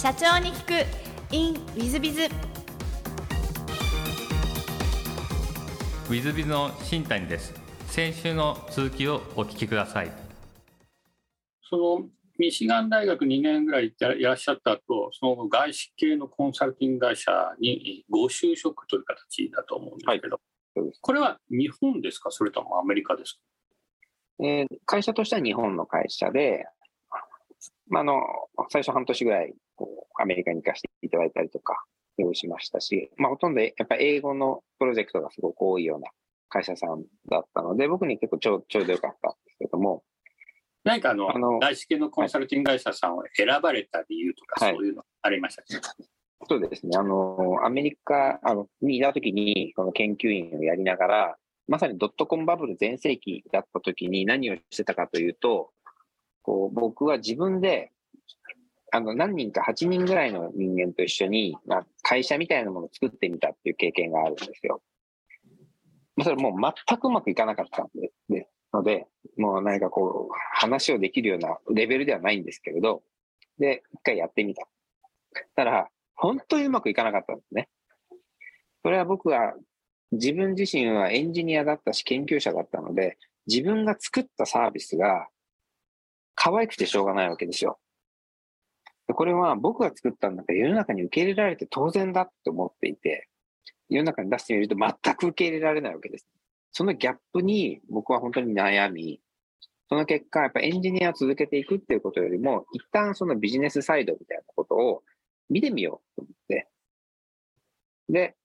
社長に聞く。In ウィズビズウィズビズの新谷です。先週の続きをお聞きください。そのミシガン大学2年ぐらいいらっしゃった後その後外資系のコンサルティング会社にご就職という形だと思うんですけど、はい、これは日本ですか？それともアメリカですか？えー、会社としては日本の会社で、まあ、あの最初半年ぐらいこうアメリカに行かせていただいたりとかしましたし、まあ、ほとんどやっぱ英語のプロジェクトがすごく多いような会社さんだったので、僕に結構ちょちょうどよかったんですけども。何かあの、あの外資系のコンサルティング会社さんを選ばれた理由とか、そういうのありましたか、そうですね。あの、アメリカあのにいた時に、この研究員をやりながら、まさにドットコンバブル全盛期だった時に何をしてたかというと、こう僕は自分であの、何人か8人ぐらいの人間と一緒に、まあ、会社みたいなものを作ってみたっていう経験があるんですよ。それもう全くうまくいかなかったんで、でので、もう何かこう、話をできるようなレベルではないんですけれど、で、一回やってみた。たら、本当にうまくいかなかったんですね。それは僕は自分自身はエンジニアだったし研究者だったので、自分が作ったサービスが可愛くてしょうがないわけですよ。これは僕が作ったんだから世の中に受け入れられて当然だって思っていて、世の中に出してみると全く受け入れられないわけです。そのギャップに僕は本当に悩み、その結果、やっぱエンジニアを続けていくっていうことよりも、一旦そのビジネスサイドみたいなことを見てみようと思って。で、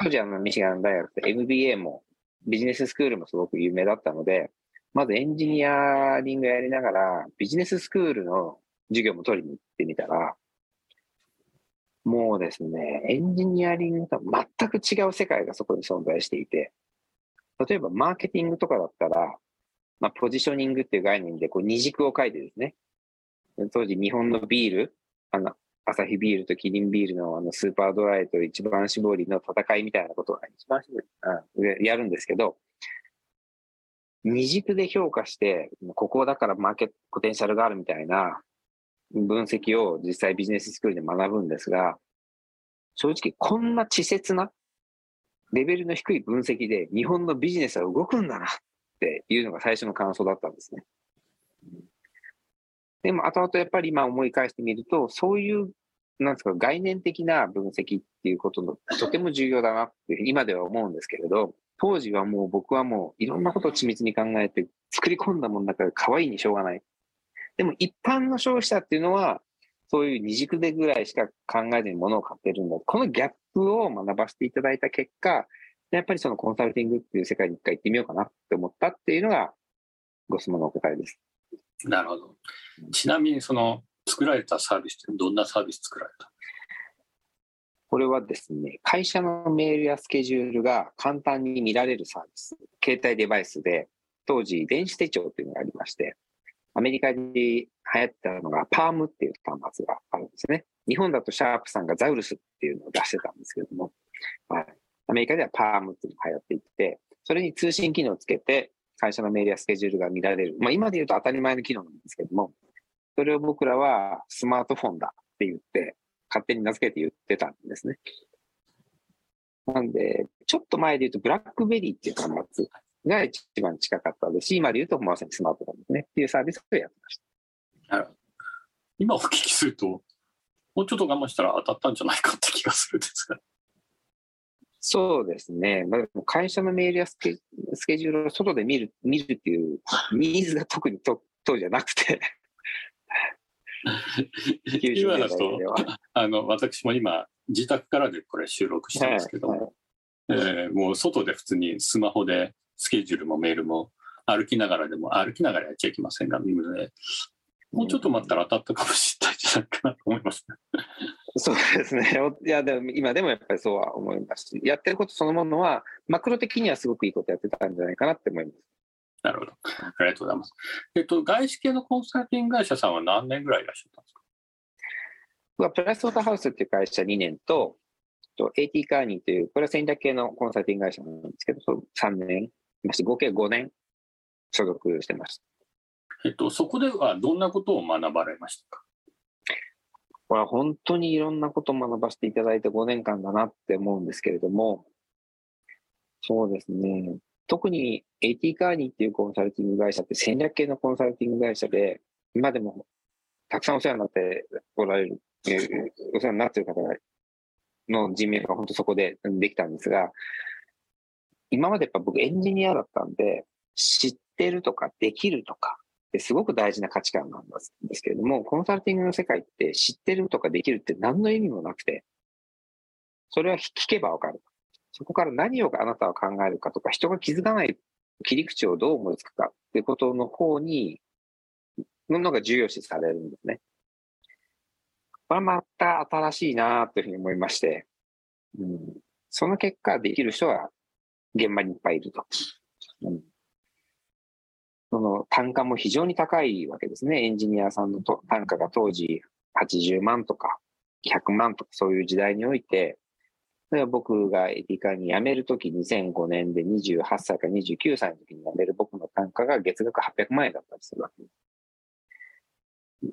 当時あのミシガン大学で MBA もビジネススクールもすごく有名だったので、まずエンジニアリングやりながらビジネススクールの授業も取りに行ってみたら、もうですね、エンジニアリングとは全く違う世界がそこに存在していて、例えばマーケティングとかだったら、まあ、ポジショニングっていう概念でこう二軸を書いてですね、当時日本のビール、あの、アサヒビールとキリンビールのあのスーパードライと一番搾りの戦いみたいなことが一番、うん、やるんですけど、二軸で評価して、ここだからマーケットポテンシャルがあるみたいな分析を実際ビジネススクールで学ぶんですが、正直こんな稚拙なレベルの低い分析で日本のビジネスは動くんだなっていうのが最初の感想だったんですね。でも後々やっぱり今思い返してみると、そういう、なんですか、概念的な分析っていうことのとても重要だなって今では思うんですけれど、当時はもう僕はもういろんなことを緻密に考えて作り込んだものだから可愛いにしょうがない。でも一般の消費者っていうのは、そういう二軸でぐらいしか考えずに物を買ってるんだ。このギャップを学ばせていただいた結果、やっぱりそのコンサルティングっていう世界に一回行ってみようかなって思ったっていうのがご質問のお答えです。なるほど。ちなみにその作られたサービスってどんなサービス作られた？これはですね、会社のメールやスケジュールが簡単に見られるサービス。携帯デバイスで、当時電子手帳っていうのがありまして、アメリカに流行ったのがパームっていう端末があるんですね。日本だとシャープさんがザウルスっていうのを出してたんですけども、はい、アメリカではパームっていうのが流行っていて、それに通信機能をつけて、会社のメールやスケジュールが見られる。まあ今で言うと当たり前の機能なんですけども、それを僕らはスマートフォンだって言って、勝手に名付けて言ってたんですね。なんで、ちょっと前で言うと、ブラックベリーっていう端末一番近かったですし、今で言うとまさにスマートフォンですねっていうサービスをやってました。なるほど。今お聞きすると、もうちょっと我慢したら当たったんじゃないかって気がするんですが。そうですね。まあ、会社のメールやスケスケジュールを外で見る見るっていうニーズが特にと当時はなくて今だと、あの、私も今、自宅からでこれ収録してますけど、はいはい、えー、もう外で普通にスマホでスケジュールもメールも歩きながらでも歩きながらやっちゃいけませんが、見るので、もうちょっと待ったら当たったかもしれないんじゃないかなと思いますね。そうですね。いや、でも今でもやっぱりそうは思いますし、やってることそのものは、マクロ的にはすごくいいことやってたんじゃないかなって思います。なるほど。ありがとうございます。えっと、外資系のコンサルティング会社さんは何年ぐらいいらっしゃったんですか？プラスウォーターハウスっていう会社2年と、AT カーニーという、これは戦略系のコンサルティング会社なんですけど、3年合計5年所属してました。えっと、そこではどんなことを学ばれましたか？これは本当にいろんなことを学ばせていただいて5年間だなって思うんですけれども、そうですね。特に AT カーニーっていうコンサルティング会社って戦略系のコンサルティング会社で、今でもたくさんお世話になっておられる、お世話になっている方の人脈が本当そこでできたんですが、今までやっぱ僕エンジニアだったんで、知ってるとかできるとかってすごく大事な価値観なんですけれども、コンサルティングの世界って知ってるとかできるって何の意味もなくて、それは聞けばわかる。そこから何をあなたは考えるかとか、人が気づかない切り口をどう思いつくかっていうことの方に、ののが重要視されるんですね。これはまた新しいなというふうに思いまして、うん、その結果、できる人は現場にいっぱいいると。うん、その単価も非常に高いわけですね。エンジニアさんの単価が当時80万とか100万とかそういう時代において、僕がエティカに辞めるとき2005年で28歳か29歳の時に辞める僕の単価が月額800万円だったりするわけです。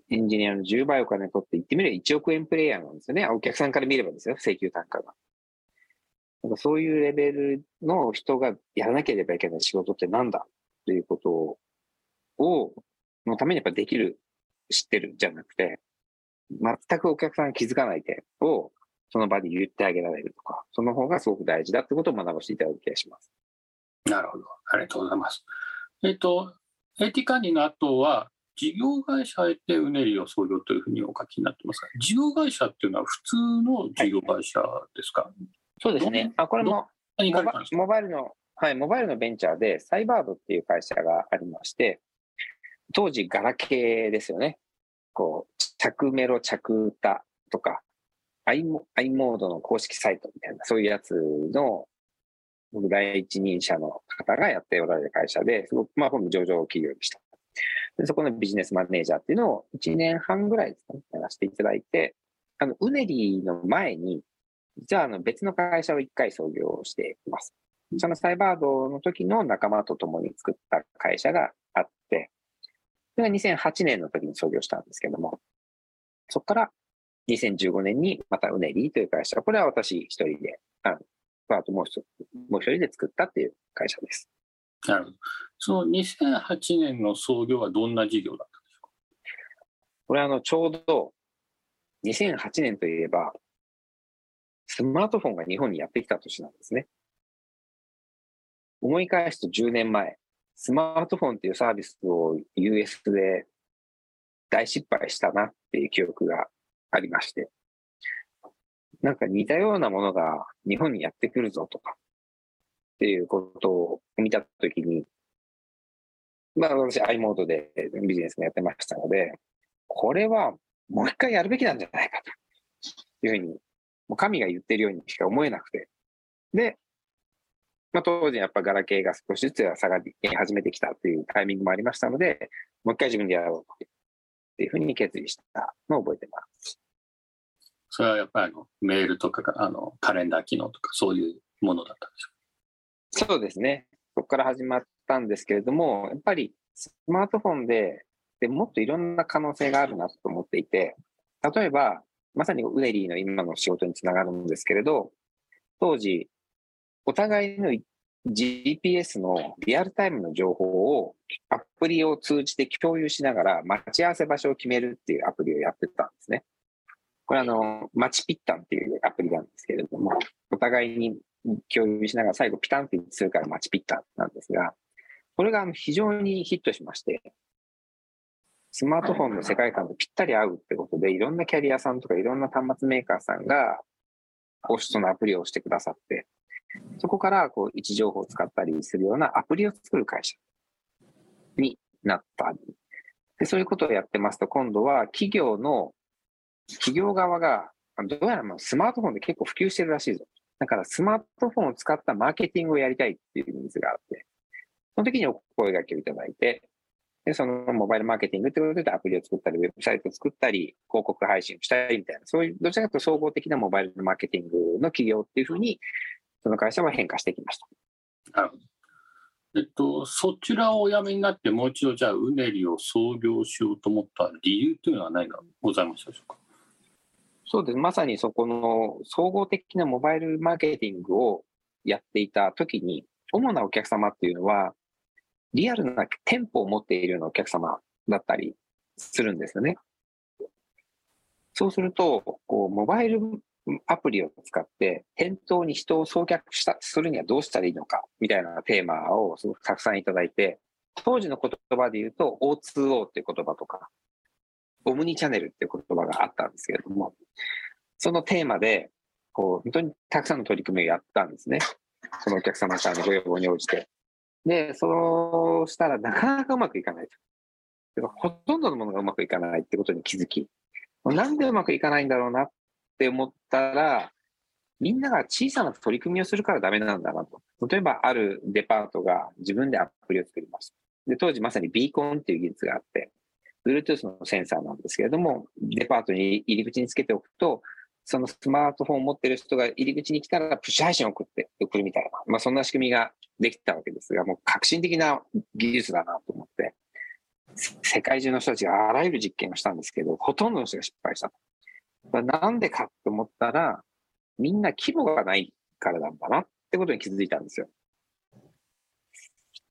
エンジニアの10倍お金取って言ってみれば1億円プレイヤーなんですよね。お客さんから見ればですよ、請求単価が。なんかそういうレベルの人がやらなければいけない仕事ってなんだということを、のためにやっぱできる、知ってるじゃなくて、全くお客さんが気づかない点をその場で言ってあげられるとか、その方がすごく大事だってことを学ばせていただく気がします。なるほど。ありがとうございます。えっ、ー、と、AT 管理の後は、事業会社へてうねりを創業というふうにお書きになってますが、事業会社っていうのは普通の事業会社ですか、はい、そうですね。あこれもモバイルの、はい、モバイルのベンチャーで、サイバードっていう会社がありまして、当時、ガラケーですよね。こう、着メロ、着歌とか、i モードの公式サイトみたいな、そういうやつの、僕、第一人者の方がやっておられる会社で、すごく、まあ、本部上場企業でした。でそこのビジネスマネージャーっていうのを1年半ぐらいですかね、やらせていただいて、あの、うねりの前に、実はあの別の会社を一回創業しています。そのサイバードの時の仲間と共に作った会社があって、それが2008年の時に創業したんですけども、そこから2015年にまたうねりという会社、これは私一人で、ああともう一もう一人で作ったっていう会社です。なるほど。その2008年の創業はどんな事業だったんでしょうか？これあの、ちょうど2008年といえば、スマートフォンが日本にやってきた年なんですね。思い返すと10年前、スマートフォンっていうサービスを US で大失敗したなっていう記憶がありまして、なんか似たようなものが日本にやってくるぞとかっていうことを見たときに、まあ私 i モードでビジネスもやってましたので、これはもう一回やるべきなんじゃないかというふうにもう神が言ってるようにしか思えなくて。で、まあ、当時やっぱガラケーが少しずつ下がり始めてきたっていうタイミングもありましたので、もう一回自分でやろうっていうふうに決意したのを覚えてます。それはやっぱりあのメールとかあのカレンダー機能とかそういうものだったんでしょうそうですね。そこから始まったんですけれども、やっぱりスマートフォンででもっといろんな可能性があるなと思っていて、例えば、まさにウネリーの今の仕事につながるんですけれど、当時、お互いの GPS のリアルタイムの情報をアプリを通じて共有しながら待ち合わせ場所を決めるっていうアプリをやってたんですね。これあの、マチピッタンっていうアプリなんですけれども、お互いに共有しながら最後ピタンってするからマチピッタンなんですが、これが非常にヒットしまして、スマートフォンの世界観とぴったり合うってことで、いろんなキャリアさんとかいろんな端末メーカーさんが、こうそのアプリをしてくださって、そこからこう位置情報を使ったりするようなアプリを作る会社になった、でそういうことをやってますと、今度は企業の、企業側が、どうやらもうスマートフォンで結構普及してるらしいぞ。だからスマートフォンを使ったマーケティングをやりたいっていうニーズがあって、その時にお声掛けをいただいて、で、そのモバイルマーケティングってことでアプリを作ったり、ウェブサイトを作ったり、広告配信をしたりみたいな、そういう、どちらかというと総合的なモバイルマーケティングの企業っていうふうに、その会社は変化してきました。なるほど。えっと、そちらをお辞めになって、もう一度じゃあ、うねりを創業しようと思った理由というのは何がございましたでしょうか？そうです。まさにそこの総合的なモバイルマーケティングをやっていたときに、主なお客様っていうのは、リアルな店舗を持っているようなお客様だったりするんですよね。そうすると、こう、モバイルアプリを使って店頭に人を送客したするにはどうしたらいいのかみたいなテーマをすごくたくさんいただいて、当時の言葉で言うと O2O っていう言葉とか、オムニチャンネルっていう言葉があったんですけれども、そのテーマで、こう、本当にたくさんの取り組みをやったんですね。そのお客様からのご要望に応じて。で、そうしたらなかなかうまくいかないと。ほとんどのものがうまくいかないってことに気づき、なんでうまくいかないんだろうなって思ったら、みんなが小さな取り組みをするからダメなんだなと。例えば、あるデパートが自分でアプリを作りました。で、当時まさにビーコンっていう技術があって、Bluetooth のセンサーなんですけれども、デパートに入り口につけておくと、そのスマートフォンを持ってる人が入り口に来たらプッシュ配信を送って、送るみたいな、まあそんな仕組みができたわけですが、もう革新的な技術だなと思って、世界中の人たちがあらゆる実験をしたんですけど、ほとんどの人が失敗した。なんでかと思ったら、みんな規模がないからなんだなってことに気づいたんですよ。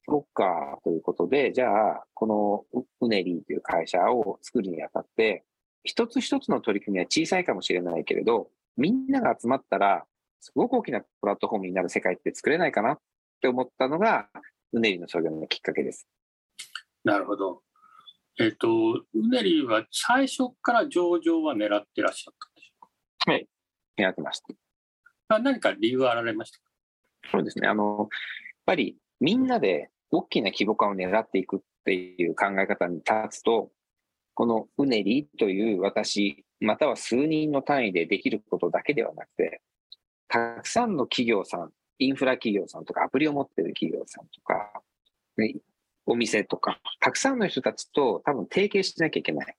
そっか、ということで、じゃあ、このウネリーという会社を作るにあたって、一つ一つの取り組みは小さいかもしれないけれど、みんなが集まったら、すごく大きなプラットフォームになる世界って作れないかなって思ったのが、うねりの創業のきっかけです。なるほど。えっ、ー、と、うねりは最初から上場は狙ってらっしゃったんでしょうか？はい、狙ってました。何か理由はあられましたか？そうですね。あの、やっぱりみんなで大きな規模感を狙っていくっていう考え方に立つと、このうねりという私、または数人の単位でできることだけではなくて、たくさんの企業さん、インフラ企業さんとか、アプリを持ってる企業さんとか、ね、お店とか、たくさんの人たちと多分提携しなきゃいけない。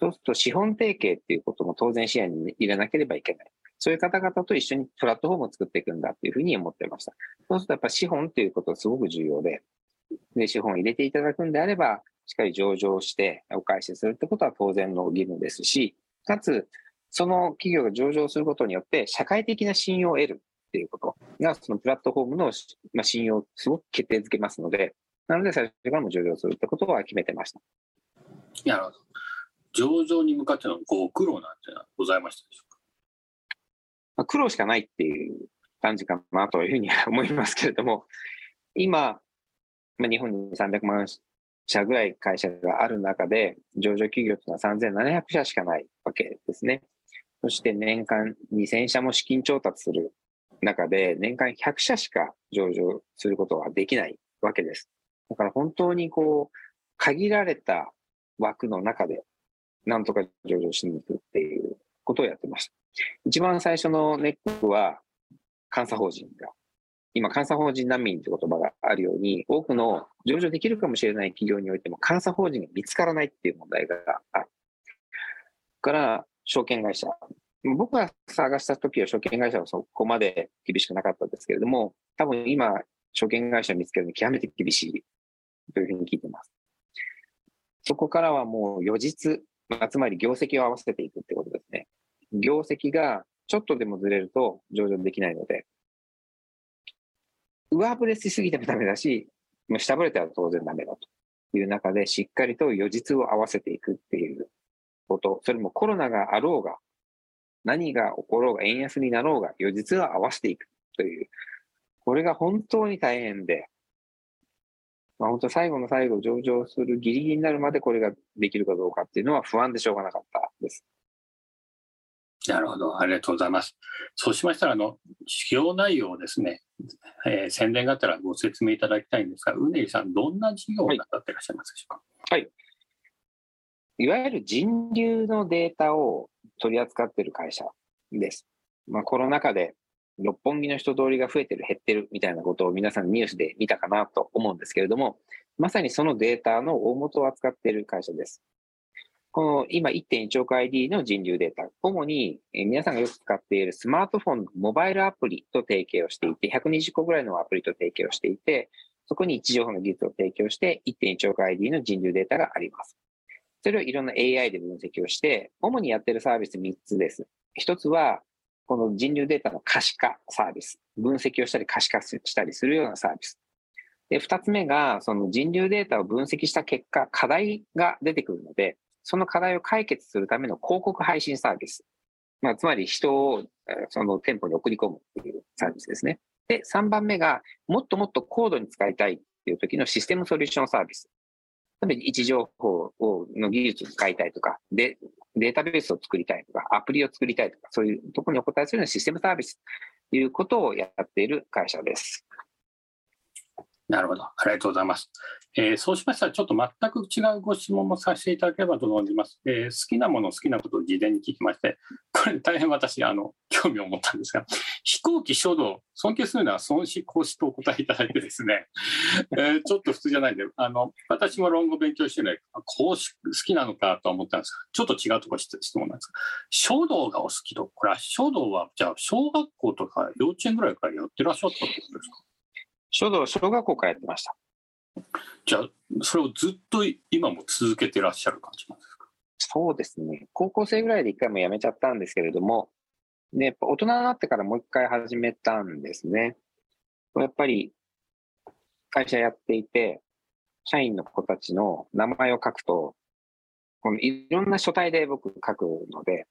そうすると資本提携っていうことも当然視野に入れなければいけない。そういう方々と一緒にプラットフォームを作っていくんだっていうふうに思ってました。そうするとやっぱ資本っていうことがすごく重要で、で、資本を入れていただくんであれば、しっかり上場してお返しするってことは当然の義務ですし、かつ、その企業が上場することによって社会的な信用を得るっていうことが、そのプラットフォームの、まあ、信用をすごく決定づけますので、なので最初からも上場するってことは決めてました。なるほど。上場に向かってのご苦労なんてございましたでしょうか、まあ、苦労しかないっていう感じかなというふうに思いますけれども、今、まあ、日本に300万社ぐらい会社がある中で、上場企業というのは3700社しかないわけですね。そして年間2000社も資金調達する中で、年間100社しか上場することはできないわけです。だから本当にこう、限られた枠の中で、なんとか上場しに行くっていうことをやってました。一番最初のネックは、監査法人が今、監査法人難民という言葉があるように、多くの上場できるかもしれない企業においても、監査法人が見つからないっていう問題がある。から、証券会社。僕が探した時は証券会社はそこまで厳しくなかったんですけれども、多分今、証券会社を見つけるの極めて厳しいというふうに聞いてます。そこからはもう予実、つまり業績を合わせていくってことですね。業績がちょっとでもずれると上場できないので、上振れしすぎてもダメだし、もう下振れては当然ダメだという中で、しっかりと予実を合わせていくっていうこと、それもコロナがあろうが、何が起ころうが、円安になろうが、予実を合わせていくという、これが本当に大変で、まあ、本当最後の最後上場するギリギリになるまでこれができるかどうかっていうのは不安でしょうがなかったです。なるほど、ありがとうございます。そうしましたら、あの、使用内容をですね、えー、宣伝があったらご説明いただきたいんですが、うねりさん、どんな事業をなさっていらっしゃいますでしょうか？はい。いわゆる人流のデータを取り扱っている会社です。まあ、コロナ禍で六本木の人通りが増えてる、減ってるみたいなことを皆さんニュースで見たかなと思うんですけれども、まさにそのデータの大元を扱っている会社です。この今1.1億 ID の人流データ、主に皆さんがよく使っているスマートフォンモバイルアプリと提携をしていて、120個ぐらいのアプリと提携をしていて、そこに位置情報の技術を提供して1.1億 ID の人流データがあります。それをいろんな AI で分析をして、主にやってるサービス3つです。一つは、この人流データの可視化サービス。分析をしたり可視化したりするようなサービス。で、二つ目が、その人流データを分析した結果、課題が出てくるので、その課題を解決するための広告配信サービス。まあ、つまり人をその店舗に送り込むっていうサービスですね。で、3番目が、もっともっと高度に使いたいっていう時のシステムソリューションサービス。つまり位置情報をの技術を使いたいとか、で、データベースを作りたいとか、アプリを作りたいとか、そういうところにお答えするようなシステムサービスということをやっている会社です。なるほど。ありがとうございます。えーそうしましたら、ちょっと全く違うご質問もさせていただければと思います。えー好きなもの、好きなことを事前に聞きまして、これ大変私、あの、興味を持ったんですが、飛行機書道、尊敬するのは孫子公子とお答えいただいてですね、えーちょっと普通じゃないんで、あの、私も論語勉強してるので、公子好きなのかと思ったんですが、ちょっと違うところ質質問なんですが、書道がお好きと、これは書道は、じゃあ、小学校とか幼稚園ぐらいからやってらっしゃったってことですか？書道、小学校からやってました。じゃあ、それをずっと今も続けてらっしゃる感じなんですか？そうですね。高校生ぐらいで一回も辞めちゃったんですけれども、で、やっぱ大人になってからもう一回始めたんですね。やっぱり、会社やっていて、社員の子たちの名前を書くと、このいろんな書体で僕書くので、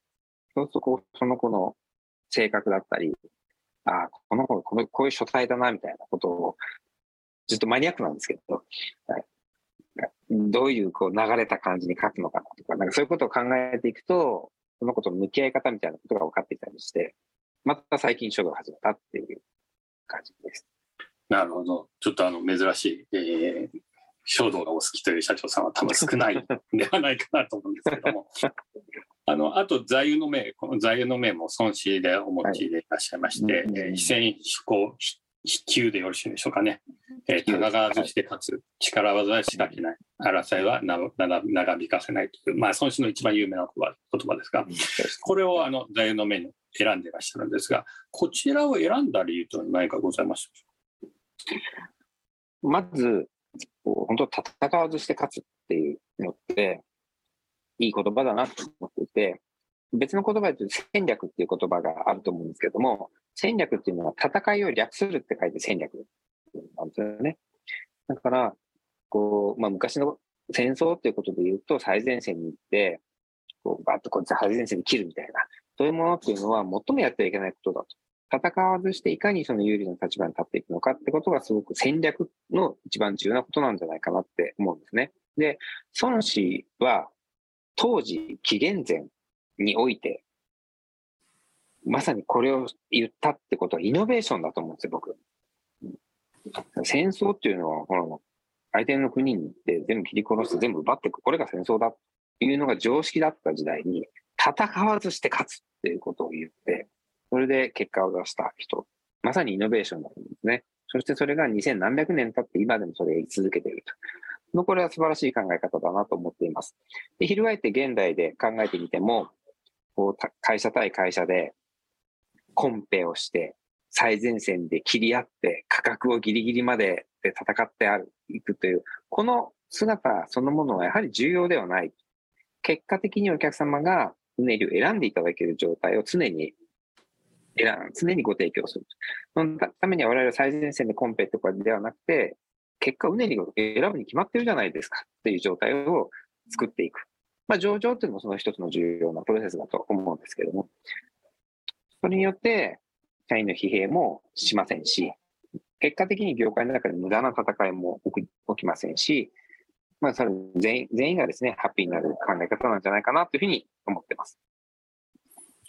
そうすると、その子の性格だったり、ああ、この子、こういう書体だな、みたいなことを、ずっとマニアックなんですけど、はいどういうこう流れた感じに書くのかなとか、なんかそういうことを考えていくと、そのことの向き合い方みたいなことが分かってきたりして、また最近書道を始めたっていう感じです。なるほど。ちょっとあの、珍しい、えー、書道がお好きという社長さんは多分少ないん ではないかなと思うんですけども。あの、あと、座右の銘、この座右の銘も孫子でお持ちでいらっしゃいまして、はいうんえー非戦非行、非非急でよろしいでしょうかね。えー、戦わずして勝つ、力技はしかけない、争いはなな長引かせないという、まあ、孫子の一番有名な言葉言葉ですが、これをあの座右の銘に選んでいらっしゃるんですが、こちらを選んだ理由というのは何かございますでしょまず、本当戦わずして勝つっていうのって、いい言葉だなと思っていて、別の言葉で言うと戦略っていう言葉があると思うんですけども、戦略っていうのは戦いを略するって書いて戦略なんですよね。だから、こう、まあ昔の戦争っていうことで言うと最前線に行って、こうバッとこう最前線に切るみたいな、そういうものっていうのは最もやってはいけないことだと。戦わずしていかにその有利な立場に立っていくのかってことがすごく戦略の一番重要なことなんじゃないかなって思うんですね。で、孫子は当時紀元前において、まさにこれを言ったってことはイノベーションだと思うんですよ、僕。戦争っていうのは、ほら、相手の国に行って全部切り殺して全部奪っていく。これが戦争だっていうのが常識だった時代に、戦わずして勝つっていうことを言って、それで結果を出した人。まさにイノベーションだと思うんですね。そしてそれが2000何百年経って今でもそれを言い続けていると。これは素晴らしい考え方だなと思っています。で、翻って現代で考えてみても、こう、会社対会社でコンペをして、最前線で切り合って、価格をギリギリまでで戦ってある、いくという、この姿そのものはやはり重要ではない。結果的にお客様がうねりを選んでいただける状態を常に選ん、常にご提供する。そのためには我々は最前線でコンペとかではなくて、結果うねりを選ぶに決まってるじゃないですかっていう状態を作っていく。まあ、上場っていうのもその一つの重要なプロセスだと思うんですけども、それによって、社員の疲弊もしませんし、結果的に業界の中で無駄な戦いも起きませんし、まあ、それ全員全員がですね、ハッピーになる考え方なんじゃないかなというふうに思ってます。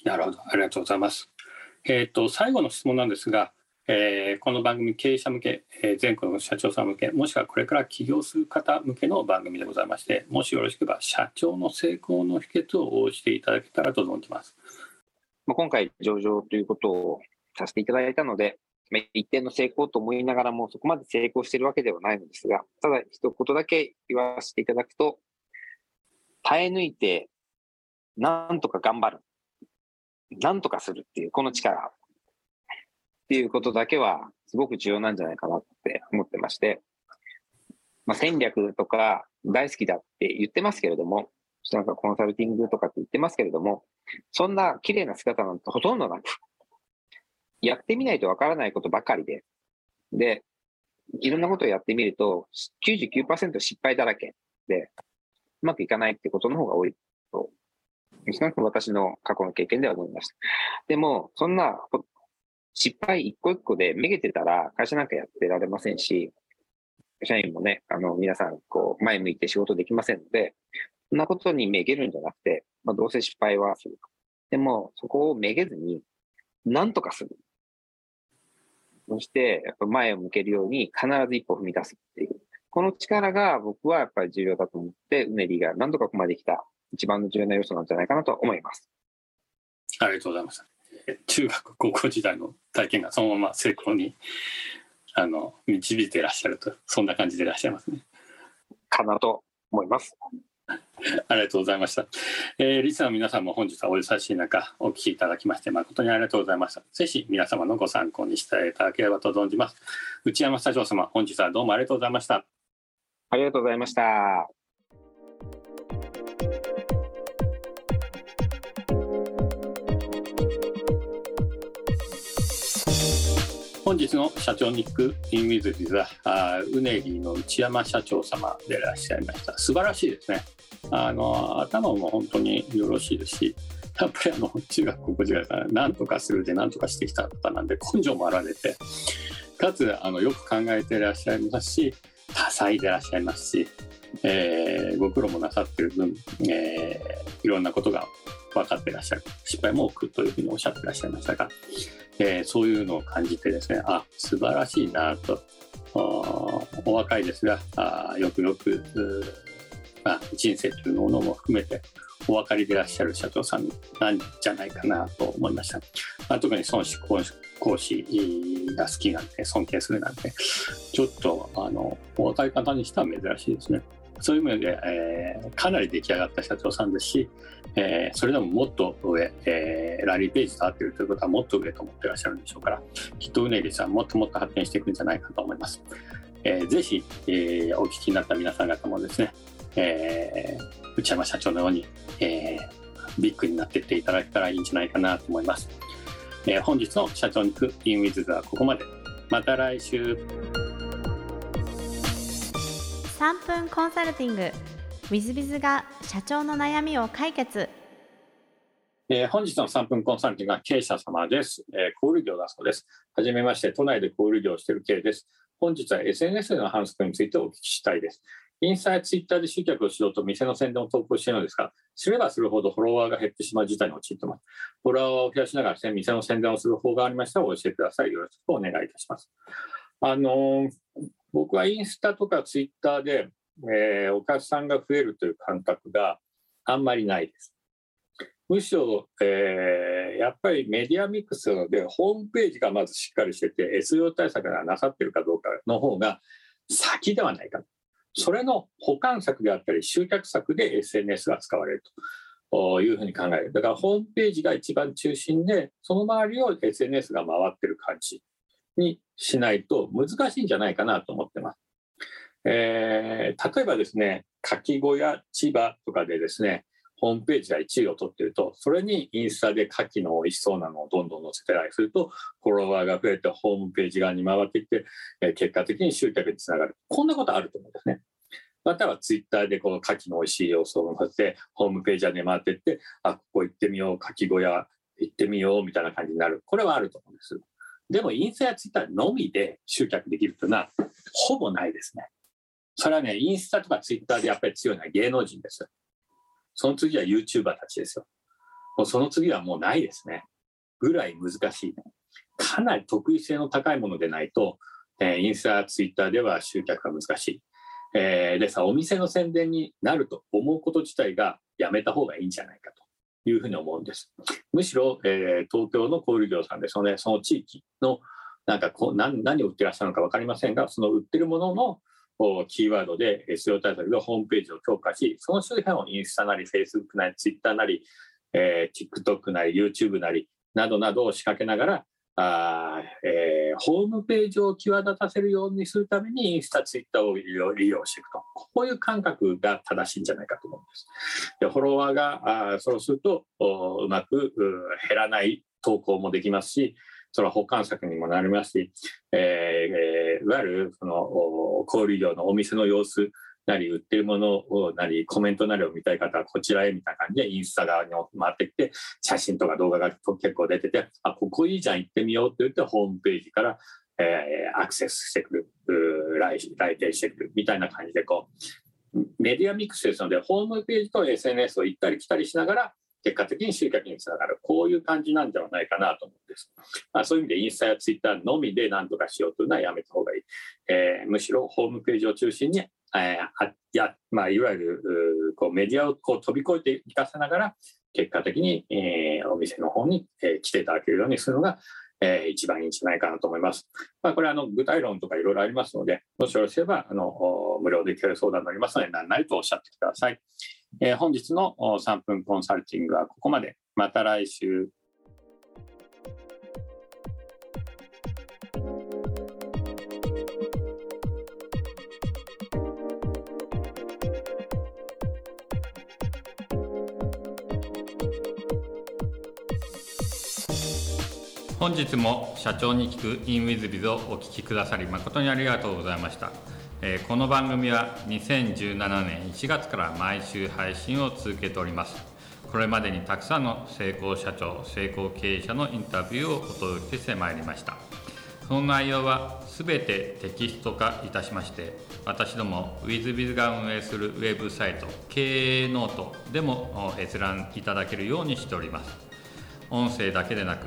なるほど。ありがとうございます。えっ、と、最後の質問なんですが、えーこの番組経営者向け、えー全国の社長さん向け、もしくはこれから起業する方向けの番組でございまして、もしよろしければ社長の成功の秘訣を応じていただけたらと存じます。まあ、今回上場ということをさせていただいたので、一定の成功と思いながらもそこまで成功しているわけではないのですが、ただ一言だけ言わせていただくと、耐え抜いて、なんとか頑張る。なんとかするっていう、この力。っていうことだけは、すごく重要なんじゃないかなって思ってまして、まあ、戦略とか大好きだって言ってますけれども、なんかコンサルティングとかって言ってますけれども、そんな綺麗な姿なんてほとんどなく、やってみないとわからないことばかりで、で、いろんなことをやってみると、99%失敗だらけで、うまくいかないってことの方が多いと、少なくとも私の過去の経験では思いました。でも、そんな失敗一個一個でめげてたら会社なんかやってられませんし、社員もね、あの、皆さん、こう、前向いて仕事できませんので、そんなことにめげるんじゃなくて、まあ、どうせ失敗はする。でも、そこをめげずに、なんとかする。そして、やっぱ前を向けるように必ず一歩踏み出すっていう。この力が僕はやっぱり重要だと思って、うねりが何とかここまで来た一番の重要な要素なんじゃないかなと思います。ありがとうございます。中学高校時代の体験がそのまま成功にあの導いていらっしゃるとそんな感じでいらっしゃいますね。かなと思います。ありがとうございました。えー、リスナーの皆さんも本日はお優しい中お聞きいただきまして誠にありがとうございました。ぜひ皆様のご参考にしていただければと存じます。内山社長様、本日はどうもありがとうございました。ありがとうございました。本日の社長に聞くインウィズビザうねりの内山社長様でいらっしゃいました。素晴らしいですね。あの頭も本当によろしいですしやっぱりあの中学高校時代から何とかするで何とかしてきた方なんで根性もあられてかつあのよく考えていらっしゃいますし多彩でいらっしゃいますし、えー、ご苦労もなさってる分、えー、いろんなことが分かっていらっしゃる。失敗も多くというふうにおっしゃっていらっしゃいましたがえー、そういうのを感じてですねあ素晴らしいなとお若いですがあよくよく、まあ、人生というものも含めてお分かりでいらっしゃる社長さんなんじゃないかなと思いました、まあ、特に孫子講師が好きなんで尊敬するなんてちょっとあのお若い方にしては珍しいですね。そういう意味で、えー、かなり出来上がった社長さんですし、えー、それでももっと上、えー、ラリー・ページと合っているということはもっと上と思ってらっしゃるんでしょうからきっとうねりさんもっともっと発展していくんじゃないかと思います。えー、ぜひ、えー、お聞きになった皆さん方もですね、えー、内山社長のように、えー、ビッグになっていっていただけたらいいんじゃないかなと思います。えー、本日の社長に行くインウィズはここまで。また来週。3分コンサルティング w i z b i が社長の悩みを解決えー、本日の3分コンサルティングは経営者様です、えー、小売業だそうです。はじめまして、都内で小売業をしている経営です。本日は SNS での反則についてお聞きしたいです。インスタやツイッターで集客をしようと店の宣伝を投稿しているのですが、すればするほどフォロワーが減ってしまう事態に陥っています。フォロワーを増やしながら、店の宣伝をする方がありましたら教えてください。よろしくお願いいたします。あのー、僕はインスタとかツイッターで、えー、お客さんが増えるという感覚があんまりないです。むしろ、えー、やっぱりメディアミックスなので、ホームページがまずしっかりしてて、SEO 対策がなさってるかどうかの方が先ではないかと。それの補完策であったり、集客策で SNS が使われるというふうに考える。だからホームページが一番中心で、その周りを SNS が回ってる感じにしないと難しいんじゃないかなと思ってます。えー、例えばですね、かき小屋千葉とかでですね、ホームページが1位を取ってると、それにインスタで牡蠣の美味しそうなのをどんどん載せてたりすると、フォロワーが増えてホームページ側に回っていって、え結果的に集客につながる。こんなことあると思うんですね。またはツイッターでこの牡蠣の美味しい様子を載せて、ホームページ側に回っていって、あ、ここ行ってみよう、牡蠣小屋行ってみようみたいな感じになる。これはあると思うんです。でもインスタやツイッターのみで集客できるというのはほぼないですね。それはね、インスタとかツイッターでやっぱり強いのは芸能人です。その次は YouTuber たちですよ。もうその次はもうないですね。ぐらい難しい。かなり得意性の高いものでないと、えー、インスタ、ツイッターでは集客が難しい。えー、でさ、お店の宣伝になると思うこと自体がやめた方がいいんじゃないかというふうに思うんです。むしろ、えー、東京の小売業さんですよ,、ね、その地域のなんかこう何何を売ってらっしゃるのか分かりませんが、その売ってるもののキーワードで SEO 対策のホームページを強化し、その周辺をインスタなり、Facebook なり、Twitter なり、えー、TikTok なり、YouTube なり、などなどを仕掛けながら、あ、えー、ホームページを際立たせるようにするためにインスタ、ツイッターを利用していくと。こういう感覚が正しいんじゃないかと思うんです。でフォロワーがあそうするとうまく減らない投稿もできますし、それは保管策にもなりますし、えー、いわゆるその小売業のお店の様子なり売ってるものをなりコメントなりを見たい方はこちらへみたいな感じでインスタ側に回ってきて写真とか動画が結構出ててあここいいじゃん行ってみようって言ってホームページから、えー、アクセスしてくる来来店してくるみたいな感じでこうメディアミックスですのでホームページと SNS を行ったり来たりしながら結果的に集客につながる、こういう感じなんではないかなと思うんです。まあ、そういう意味でインスタやツイッターのみで何とかしようというのはやめた方がいい。えー、むしろホームページを中心にえー、やまあ、いわゆるこうメディアをこう飛び越えていかせながら結果的に、えー、お店の方に、えー、来ていただけるようにするのが、えー、一番いいんじゃないかなと思います。まあ、これはあの具体論とかいろいろありますのでもしよろしければあの無料で受ける相談になりますので何なりとおっしゃってください。えー、本日の3分コンサルティングはここまで。また来週。本日も社長に聞く in WithBiz をお聞きくださり誠にありがとうございました、え、この番組は2017年1月から毎週配信を続けております。これまでにたくさんの成功社長成功経営者のインタビューをお届けしてまいりました。その内容はすべてテキスト化いたしまして私ども WithBiz が運営するウェブサイト経営ノートでも閲覧いただけるようにしております。音声だけでなく